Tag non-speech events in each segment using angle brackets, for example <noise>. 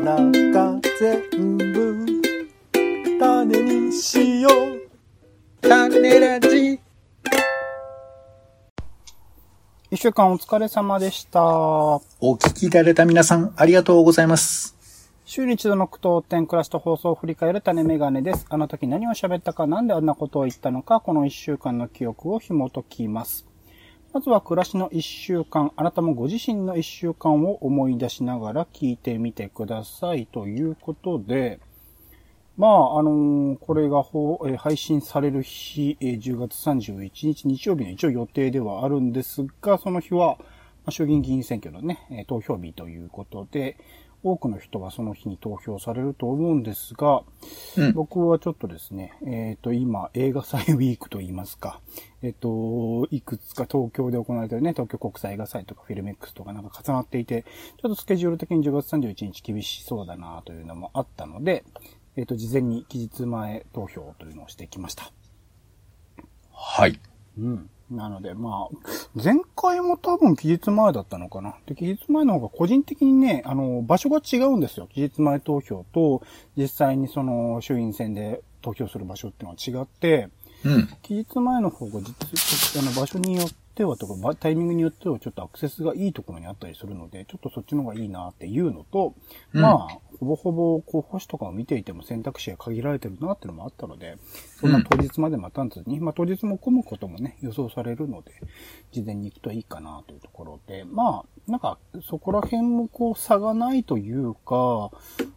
の中全部種にしよう種ラジ一週間お疲れ様でした。お聞きいただいた皆さん、ありがとうございます。週に一度の句読点クラスと放送を振り返る種メガネです。あの時何を喋ったか、なんであんなことを言ったのか、この一週間の記憶を紐解きます。まずは暮らしの一週間、あなたもご自身の一週間を思い出しながら聞いてみてください。ということで、まあ、あのーこれがほ、え配信される日、え10月31日日曜日の一応予定ではあるんですが、その日は、ま衆議院議員選挙のね、投票日ということで、多くの人がその日に投票されると思うんですが、うん僕はちょっとですね、えっ、と、今、映画祭ウィークと言いますか、えっ、と、いくつか東京で行われてるね、東京国際映画祭とかフィルメックスとかなんか重なっていて、ちょっとスケジュール的に10月31日厳しそうだなというのもあったので、えっ、と、事前に期日前投票というのをしてきました。はい。うん。なので、まあ、前回も多分期日前だったのかな。で、期日前の方が個人的にね、あの、場所が違うんですよ。期日前投票と、実際にその、衆院選で投票する場所っていうのは違って、うん。期日前の方が実、あの、場所によってはとか、ばタイミングによってはちょっとアクセスがいいところにあったりするので、ちょっとそっちの方がいいなっていうのと、うん。まあ、ほぼほぼ候補手とかを見ていても選択肢が限られてるなっていうのもあったので、そんな当日まで待たんずに、まあ当日も混むこともね、予想されるので、事前に行くといいかなというところで、まあ、なんか、そこら辺もこう差がないというか、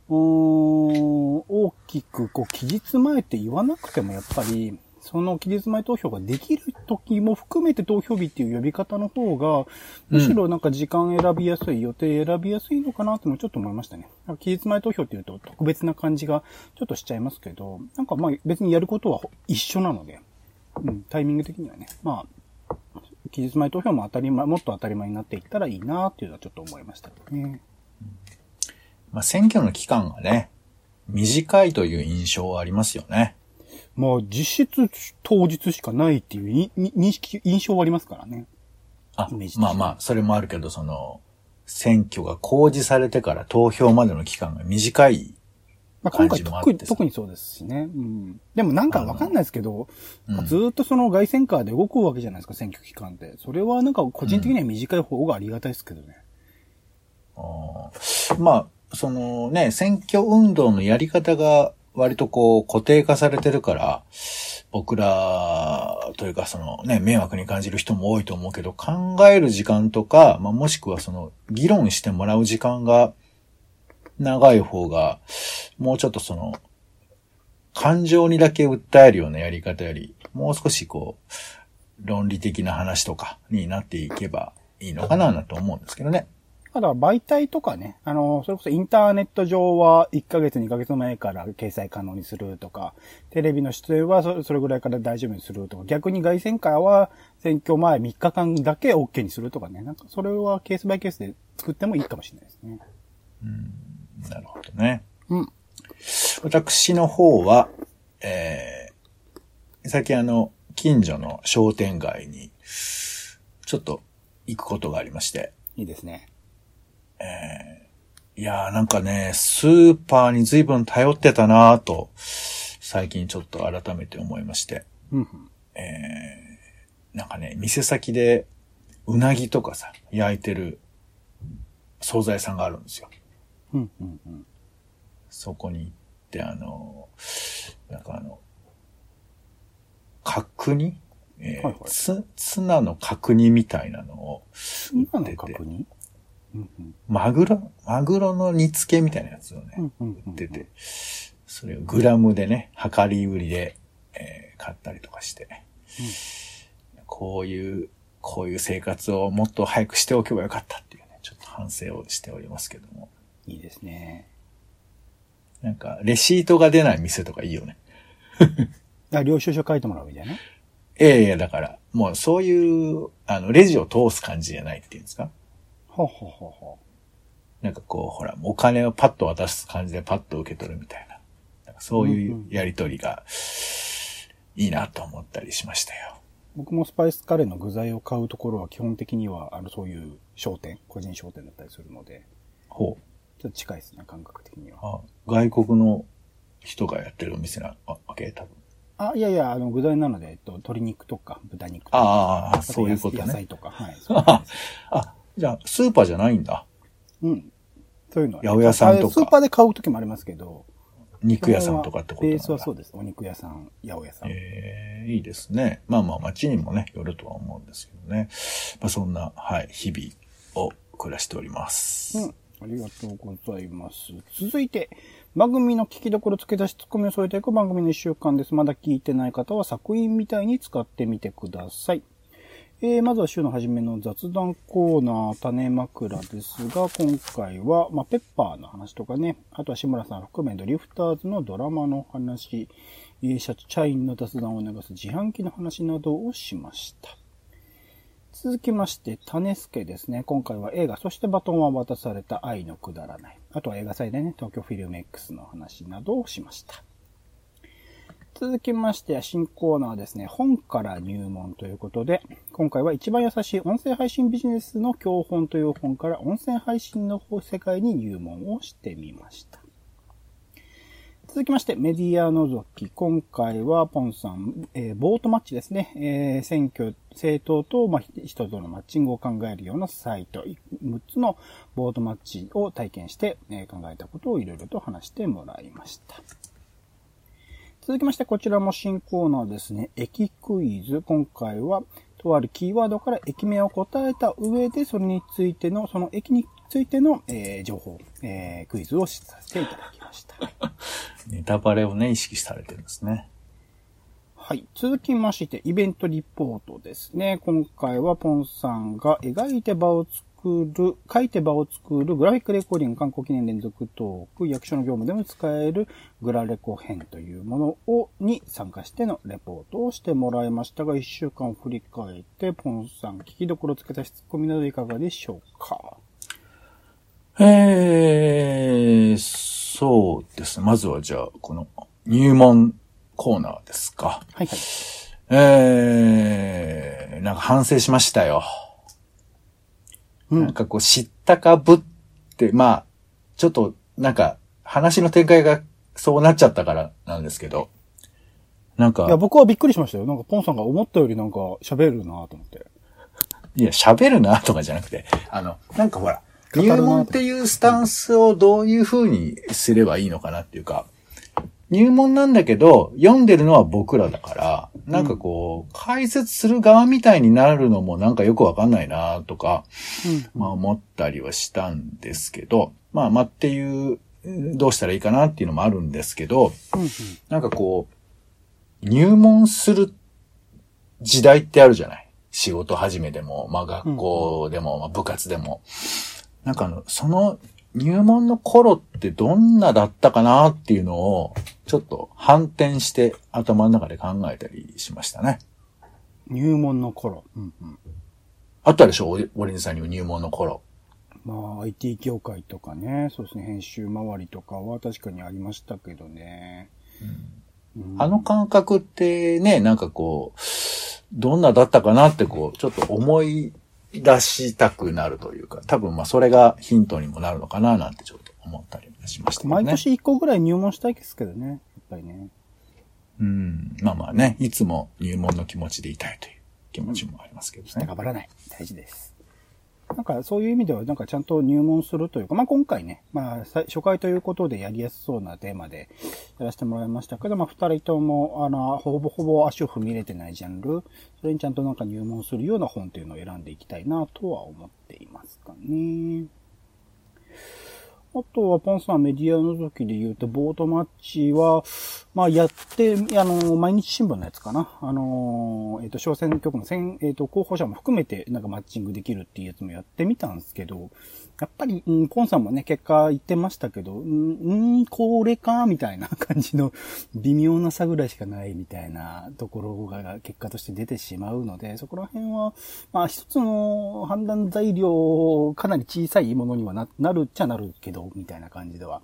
うーん、大きくこう期日前って言わなくてもやっぱり、その期日前投票ができる時も含めて投票日っていう呼び方の方が、むしろなんか時間選びやすい、予定選びやすいのかなってもちょっと思いましたね。期日前投票っていうと特別な感じがちょっとしちゃいますけど、なんかまあ別にやることは一緒なので、うん、タイミング的にはね、まあ、期日前投票も当たり前、もっと当たり前になっていったらいいなっていうのはちょっと思いましたね。まあ、選挙の期間がね、短いという印象はありますよね。まあ実質当日しかないっていう認識、印象はありますからね。あイメージ的にまあまあ、それもあるけど、その、選挙が公示されてから投票までの期間が短い。まあ、今回特に特にそうですしね。うん。でもなんかわかんないですけど、うんずーっとその外線カーで動くわけじゃないですか、選挙期間って。それはなんか個人的には短い方がありがたいですけどね。あーまあ、そのね、選挙運動のやり方が割とこう固定化されてるから、僕らというかそのね、迷惑に感じる人も多いと思うけど、考える時間とか、まあもしくはその議論してもらう時間が長い方が、もうちょっとその、感情にだけ訴えるようなやり方より、もう少しこう、論理的な話とかになっていけばいいのかななと思うんですけどね。ただ媒体とかね、あの、それこそインターネット上は1ヶ月2ヶ月前から掲載可能にするとか、テレビの出演はそそれぐらいから大丈夫にするとか、逆に外線会は選挙前3日間だけ OK にするとかね、なんかそれはケースバイケースで作ってもいいかもしれないですね。なるほどね。うん。私の方は、えー、最近あの、近所の商店街に、ちょっと行くことがありまして、いいですね。いやーなんかね、スーパーに随分頼ってたなぁと、最近ちょっと改めて思いまして、うんうん。なんかね、店先で、うなぎとかさ、焼いてる惣菜屋さんがあるんですよ。うんうんうん。そこに行って、あの、なんかあの、角煮？えーはいはいつ、ツナの角煮みたいなのを、今の売ってて確認うんうんマグロ、マグロの煮付けみたいなやつをね、うんうんうん売ってて、それをグラムでね、量り売りで、えー買ったりとかして、こういう、こういう生活をもっと早くしておけばよかったっていうね、ちょっと反省をしておりますけども。いいですね。なんか、レシートが出ない店とかいいよね。<laughs> あ、領収書書いてもらうみたいな？ええだから、もうそういう、あの、レジを通す感じじゃないっていうんですか？ほうほうほうほなんかこう、ほら、お金をパッと渡す感じでパッと受け取るみたいな。なんかそういうやりとりが、いいなと思ったりしましたよ。う。僕もスパイスカレーの具材を買うところは基本的には、あの、そういう商店、個人商店だったりするので、ほちょっと近いですね、感覚的には。あ外国の人がやってるお店なわけ？多分。あ、いやいや、あの、具材なので、えっと、鶏肉とか、豚肉とか。ああ、とそういうこと野菜ね。とか、はい。<laughs> <laughs> あ、じゃあ、スーパーじゃないんだ。うん。そういうのは、八百屋さんとかあスーパーで買う時もありますけど。肉屋さんとかってことベースはそうです。お肉屋さん、八百屋さん。ええいいですね。まあまあ街にもね、よるとは思うんですけどね。まあそんな、はい、日々を暮らしております。うん。ありがとうございます。続いて、番組の聞きどころ付け出しツッコミを添えていく番組の一週間です。まだ聞いてない方は作品みたいに使ってみてください。えー、まずは週の初めの雑談コーナー、種枕ですが、今回は、まあ、ペッパーの話とかね、あとは志村さん含めドリフターズのドラマの話、えー社社員の雑談を流す自販機の話などをしました。続きまして、種助ですね。今回は映画、そしてバトンは渡された愛のくだらない。あとは映画祭でね、東京フィルム X の話などをしました。続きまして、新コーナーですね。本から入門ということで、今回は一番優しい音声配信ビジネスの教本という本から音声配信の世界に入門をしてみました。続きまして、メディア覗き。今回は、ポンさん、えーボートマッチですね。えー選挙、政党と、まあ、人とのマッチングを考えるようなサイト、6つのボートマッチを体験して、えー考えたことをいろいろと話してもらいました。続きまして、こちらも新コーナーですね。駅クイズ。今回は、とあるキーワードから駅名を答えた上で、それについての、その駅についての、えー情報、えークイズをさせていただきました。<laughs> ネタバレをね、意識されてるんですね。はい。続きまして、イベントリポートですね。今回はポンさんが描いて場を作る、書いて場を作るグラフィックレコーディング観光記念連続トーク、役所の業務でも使えるグラレコ編というものを、に参加してのレポートをしてもらいましたが、一週間を振り返って、ポンさん聞きどころつけた質問などいかがでしょうか？えー、そうですね。まずはじゃあ、この入門コーナーですか。はいはい。えー、なんか反省しましたよ。うん。なんかこう知ったかぶって、まあ、ちょっとなんか話の展開がそうなっちゃったからなんですけど、なんか。いや、、僕はびっくりしましたよ。なんかポンさんが思ったよりなんか喋るなと思って。いや、喋るなとかじゃなくて、あの、なんかほら、入門っていうスタンスをどういう風にすればいいのかなっていうか、入門なんだけど、読んでるのは僕らだから、なんかこう、解説する側みたいになるのもなんかよくわかんないなとか、まあ思ったりはしたんですけど、まあまあっていう、うんどうしたらいいかなっていうのもあるんですけど、なんかこう、入門する時代ってあるじゃない？仕事始めでも、まあ学校でも、まあ部活でも。なんかあの、その入門の頃ってどんなだったかなっていうのを、ちょっと反転して頭の中で考えたりしましたね。入門の頃。うんうん。あったでしょ？オリオリンさんにも入門の頃。まあ、IT 業界とかね、そうですね、編集周りとかは確かにありましたけどね。うんあの感覚ってね、なんかこう、どんなだったかなってこう、ちょっと思い出したくなるというか、多分まあそれがヒントにもなるのかななんてちょっと思ったりしましたね。毎年1個ぐらい入門したいですけどね、やっぱりね。うん。まあまあね、いつも入門の気持ちでいたいという気持ちもありますけどね。頑張らない。大事です。なんかそういう意味では、なんかちゃんと入門するというか、まあ今回ね、まあ初回ということでやりやすそうなテーマでやらせてもらいましたけど、まあ二人とも、あの、ほぼほぼ足を踏み入れてないジャンル、それにちゃんとなんか入門するような本というのを選んでいきたいなとは思っていますかね。あとは、ポンさんメディアの時で言うと、ボートマッチは、まあ、やって、あの、毎日新聞のやつかな。あの、えっ、と、小選挙区の選、えっ、と、候補者も含めて、なんかマッチングできるっていうやつもやってみたんですけど、やっぱり、うん、コンさんもね、結果言ってましたけど、うんこれか、みたいな感じの <laughs> 微妙な差ぐらいしかないみたいなところが結果として出てしまうので、そこら辺は、まあ一つの判断材料、かなり小さいものにはななるっちゃなるけど、みたいな感じでは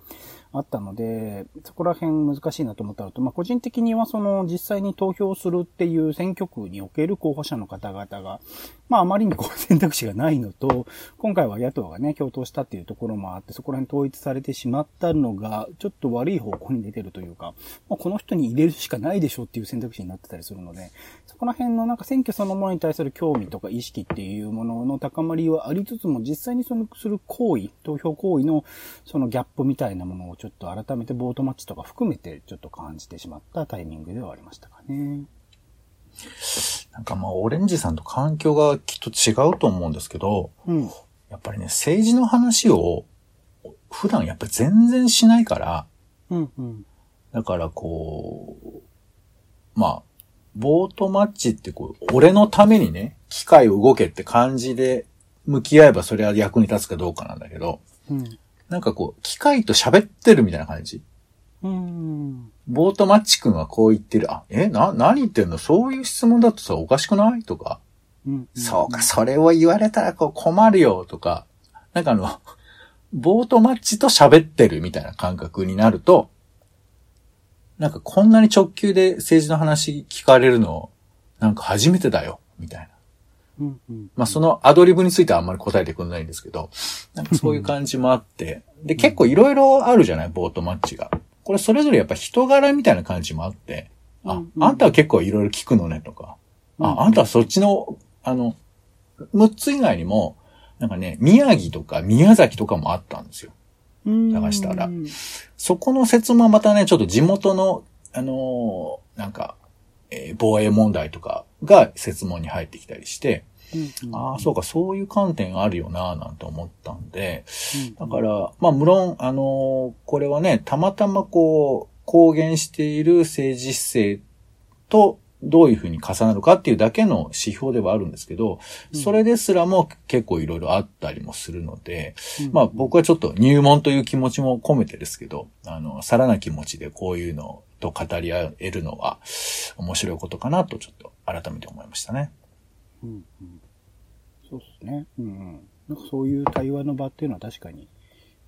あったので、そこら辺難しいなと思ったのと、まあ個人的にはその実際に投票するっていう選挙区における候補者の方々が、まああまりにこう選択肢がないのと、今回は野党がね、共票としたっていうところもあって、そこら辺統一されてしまったのが、ちょっと悪い方向に出てるというか、まあ、この人に入れるしかないでしょうっていう選択肢になってたりするので、そこら辺のなんか選挙そのものに対する興味とか意識っていうものの高まりはありつつも、実際にそのする行為、投票行為のそのギャップみたいなものをちょっと改めてボートマッチとか含めてちょっと感じてしまったタイミングではありましたかね。なんかまあ、オレンジさんと環境がきっと違うと思うんですけど、うん。やっぱりね、政治の話を普段やっぱり全然しないから、うん、うん。だからこう、まあ、ボートマッチってこう、俺のためにね、機械を動けって感じで向き合えばそれは役に立つかどうかなんだけど、うん。なんかこう、機械と喋ってるみたいな感じ？うん。ボートマッチ君はこう言ってる。あ、え、な、何言ってんの？そういう質問だとさ、おかしくない？とか。うん。そうか、それを言われたらこう困るよとか。なんかあの、<laughs> ボートマッチと喋ってるみたいな感覚になると、なんかこんなに直球で政治の話聞かれるの、なんか初めてだよ、みたいな。まあそのアドリブについてはあんまり答えてくれないんですけど、なんかそういう感じもあって、で、結構いろいろあるじゃない、ボートマッチが。これそれぞれやっぱ人柄みたいな感じもあって、ああんたは結構いろいろ聞くのねとか、うんあ、あんたはそっちの、あの、6つ以外にも、なんかね、宮城とか宮崎とかもあったんですよ。うん。探したらうんそこの説もまたね、ちょっと地元の、あのーなんか、えー防衛問題とかが説問に入ってきたりして、うん。ああ、そうか、そういう観点があるよな、なんて思ったんで、うん。だから、まあ、無論、あのーこれはね、たまたまこう、公言している政治姿勢と、どういうふうに重なるかっていうだけの指標ではあるんですけど、それですらも結構いろいろあったりもするので、うんまあ僕はちょっと入門という気持ちも込めてですけど、あの、さらな気持ちでこういうのと語り合えるのは面白いことかなとちょっと改めて思いましたね。うんうんそうですね。うんうん。なんかそういう対話の場っていうのは確かに。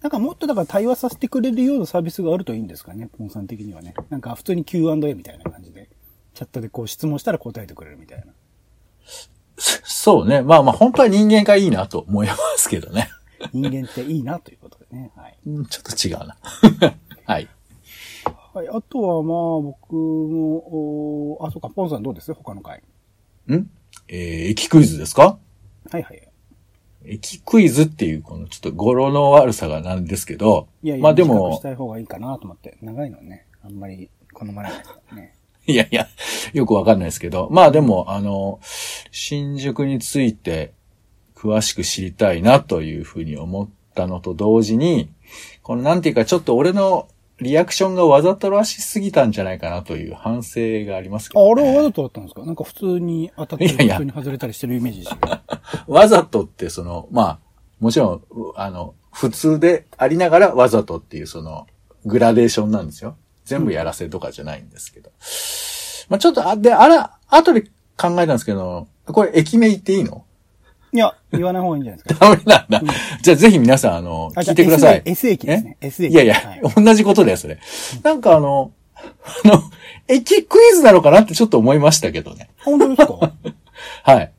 なんかもっとだから対話させてくれるようなサービスがあるといいんですかね、ポンさん的にはね。なんか普通に Q&A みたいな感じで、チャットでこう質問したら答えてくれるみたいな。そそうね。まあまあ本当は人間がいいなと思いますけどね。人間っていいなということでね。はい。うんちょっと違うな。<laughs> はい。はい。あとはまあ僕も、おあ、そうか、ポンさんどうです？他の回。ん？えー、駅クイズですか？はいはい。駅クイズっていうこのちょっと語呂の悪さがなんですけど、いやいや、まあでもし、たい方がいいかなと思って。長いのね。あんまり好まれないね。<laughs> いやいや、よくわかんないですけど、まあでも、あの、新宿について詳しく知りたいなというふうに思ったのと同時に、このなんていうかちょっと俺のリアクションがわざとらしすぎたんじゃないかなという反省がありますけあ、ど、ね。あれはわざとだったんですか？なんか普通に当たって普通に外れたりしてるイメージ。<laughs> わざとってその、まあ、もちろん、うあの、普通でありながらわざとっていうその、グラデーションなんですよ。全部やらせとかじゃないんですけど。まあちょっと、あ、で、あら、後で考えたんですけど、これ駅名言っていいの？いや、言わない方がいいんじゃないですか。<laughs> ダメなんだ。じゃあぜひ皆さん、あの、あ聞いてください。S 駅ですね。S 駅。いやいや、はい同じことだよ、それ。なんかあの、あの、<laughs> 駅クイズなのかなってちょっと思いましたけどね。本当ですか？<laughs> はい。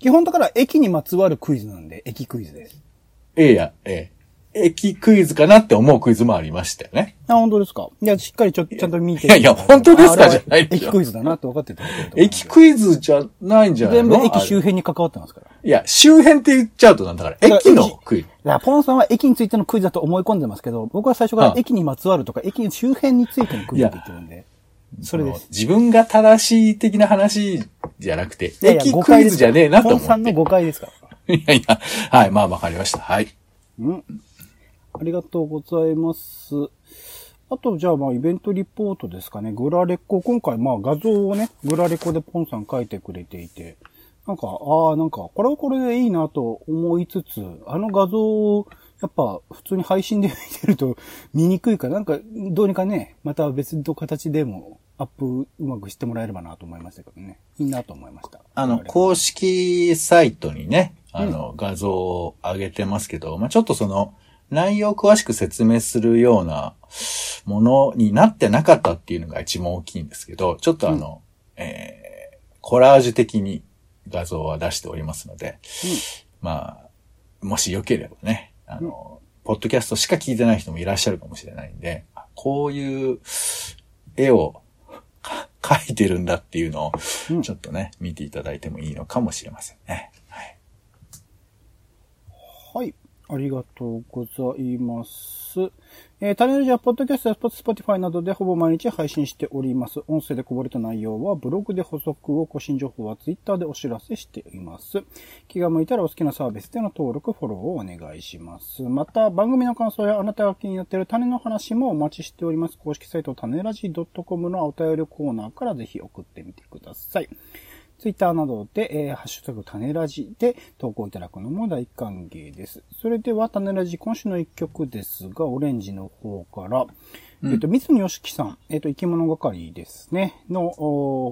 基本だから駅にまつわるクイズなんで、駅クイズです。A や A。駅クイズかなって思うクイズもありましたよね。あ、本当ですか？いや、しっかりちょ、ちゃんと見て。いやいや本当ですか？じゃない駅クイズだなって分かっていた駅クイズじゃないんじゃない全部駅周辺に関わってますから。いや、周辺って言っちゃうとなんだから、駅のクイズ。だから、ポンさんは駅についてのクイズだと思い込んでますけど、僕は最初からあ駅にまつわるとか、駅の周辺についてのクイズって言ってるんで。それです。自分が正しい的な話じゃなくて、いやいや駅クイズじゃねえなと思って。ポンさんの誤解ですから。いやいや、はい、まあわかりました。はい。うん。ありがとうございます。あと、じゃあ、まあ、イベントリポートですかね。グラレコ、今回、まあ、画像をね、グラレコでポンさん書いてくれていて、なんか、ああ、なんか、これはこれでいいなと思いつつ、あの画像を、やっぱ、普通に配信で見てると <laughs> 見にくいから、なんか、どうにかね、また別の形でも、アップうまくしてもらえればなと思いましたけどね。いいなと思いました。あの、公式サイトにね、あの、画像を上げてますけど、まあちょっとその、内容を詳しく説明するようなものになってなかったっていうのが一番大きいんですけど、ちょっとあの、えー、コラージュ的に画像は出しておりますので、まあ、もしよければね、あの、ポッドキャストしか聞いてない人もいらっしゃるかもしれないんで、あこういう絵をか描いてるんだっていうのうんを、ちょっとね、見ていただいてもいいのかもしれませんね。はい。はい。ありがとうございます。えー、タネラジはポッドキャストや Spotify などでほぼ毎日配信しております。音声でこぼれた内容はブログで補足を、更新情報はツイッターでお知らせしています。気が向いたらお好きなサービスでの登録、フォローをお願いします。また、番組の感想やあなたが気になっている種の話もお待ちしております。公式サイト種ラジ .com のお便りコーナーからぜひ送ってみてください。ツイッターなどで、えーハッシュタグ種ラジで投稿いただくのも大歓迎です。それでは種ラジ今週の一曲ですが、オレンジの方から、えっと、水野よしきさん、えっと、生き物係ですね、の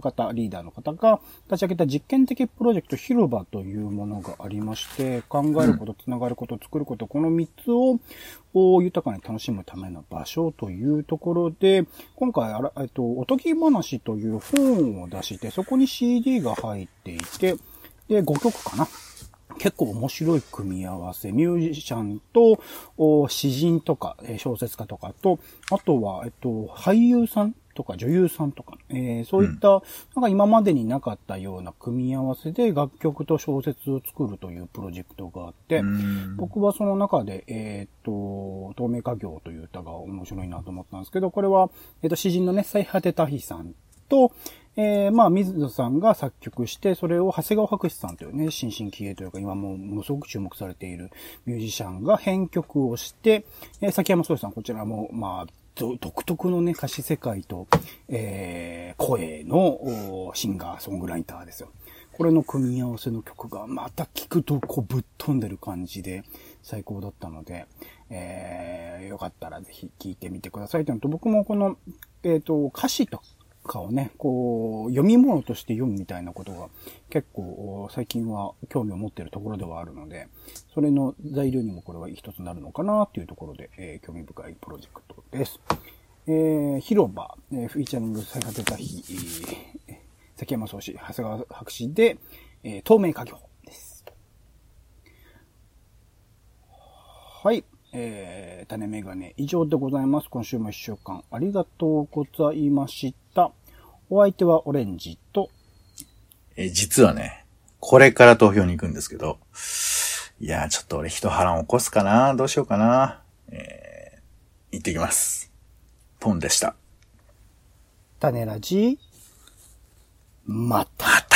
方、リーダーの方が立ち上げた実験的プロジェクト広場というものがありまして、考えること、つながること、作ること、この3つを豊かに楽しむための場所というところで、今回あら、えっと、おとぎ話という本を出して、そこに CD が入っていて、で、5曲かな。結構面白い組み合わせ。ミュージシャンと、お詩人とか、えー小説家とかと、あとは、えっと、俳優さんとか女優さんとか、えーそういった、なんか今までになかったような組み合わせで楽曲と小説を作るというプロジェクトがあって、僕はその中で、えーっと、透明家業という歌が面白いなと思ったんですけど、これは、えっと、詩人のね、最果てたひさんと、えー、まあ、水野さんが作曲して、それを長谷川博士さんというね、新進気鋭というか、今も、ものすごく注目されているミュージシャンが編曲をして、えー、崎山壮さん、こちらも、まあ、独特のね、歌詞世界と、えー、声のシンガー、ソングライターですよ。これの組み合わせの曲が、また聞くと、こう、ぶっ飛んでる感じで、最高だったので、えー、よかったらぜひ聞いてみてくださいというのと、僕もこの、えっ、と、歌詞とかをね、こう、読み物として読むみたいなことが結構最近は興味を持っているところではあるので、それの材料にもこれは一つになるのかなっていうところで、えー興味深いプロジェクトです。えー、広場、えーフィーチャリング最果てた日、えー崎山壮志、長谷川博士で、えー透明家業です。はい。えー、種メガネ以上でございます。今週も一週間ありがとうございました。お相手はオレンジと、えー実はね、これから投票に行くんですけど、いやー、ちょっと俺一波乱起こすかなどうしようかなえー、行ってきます。ポンでした。種ラジ、また。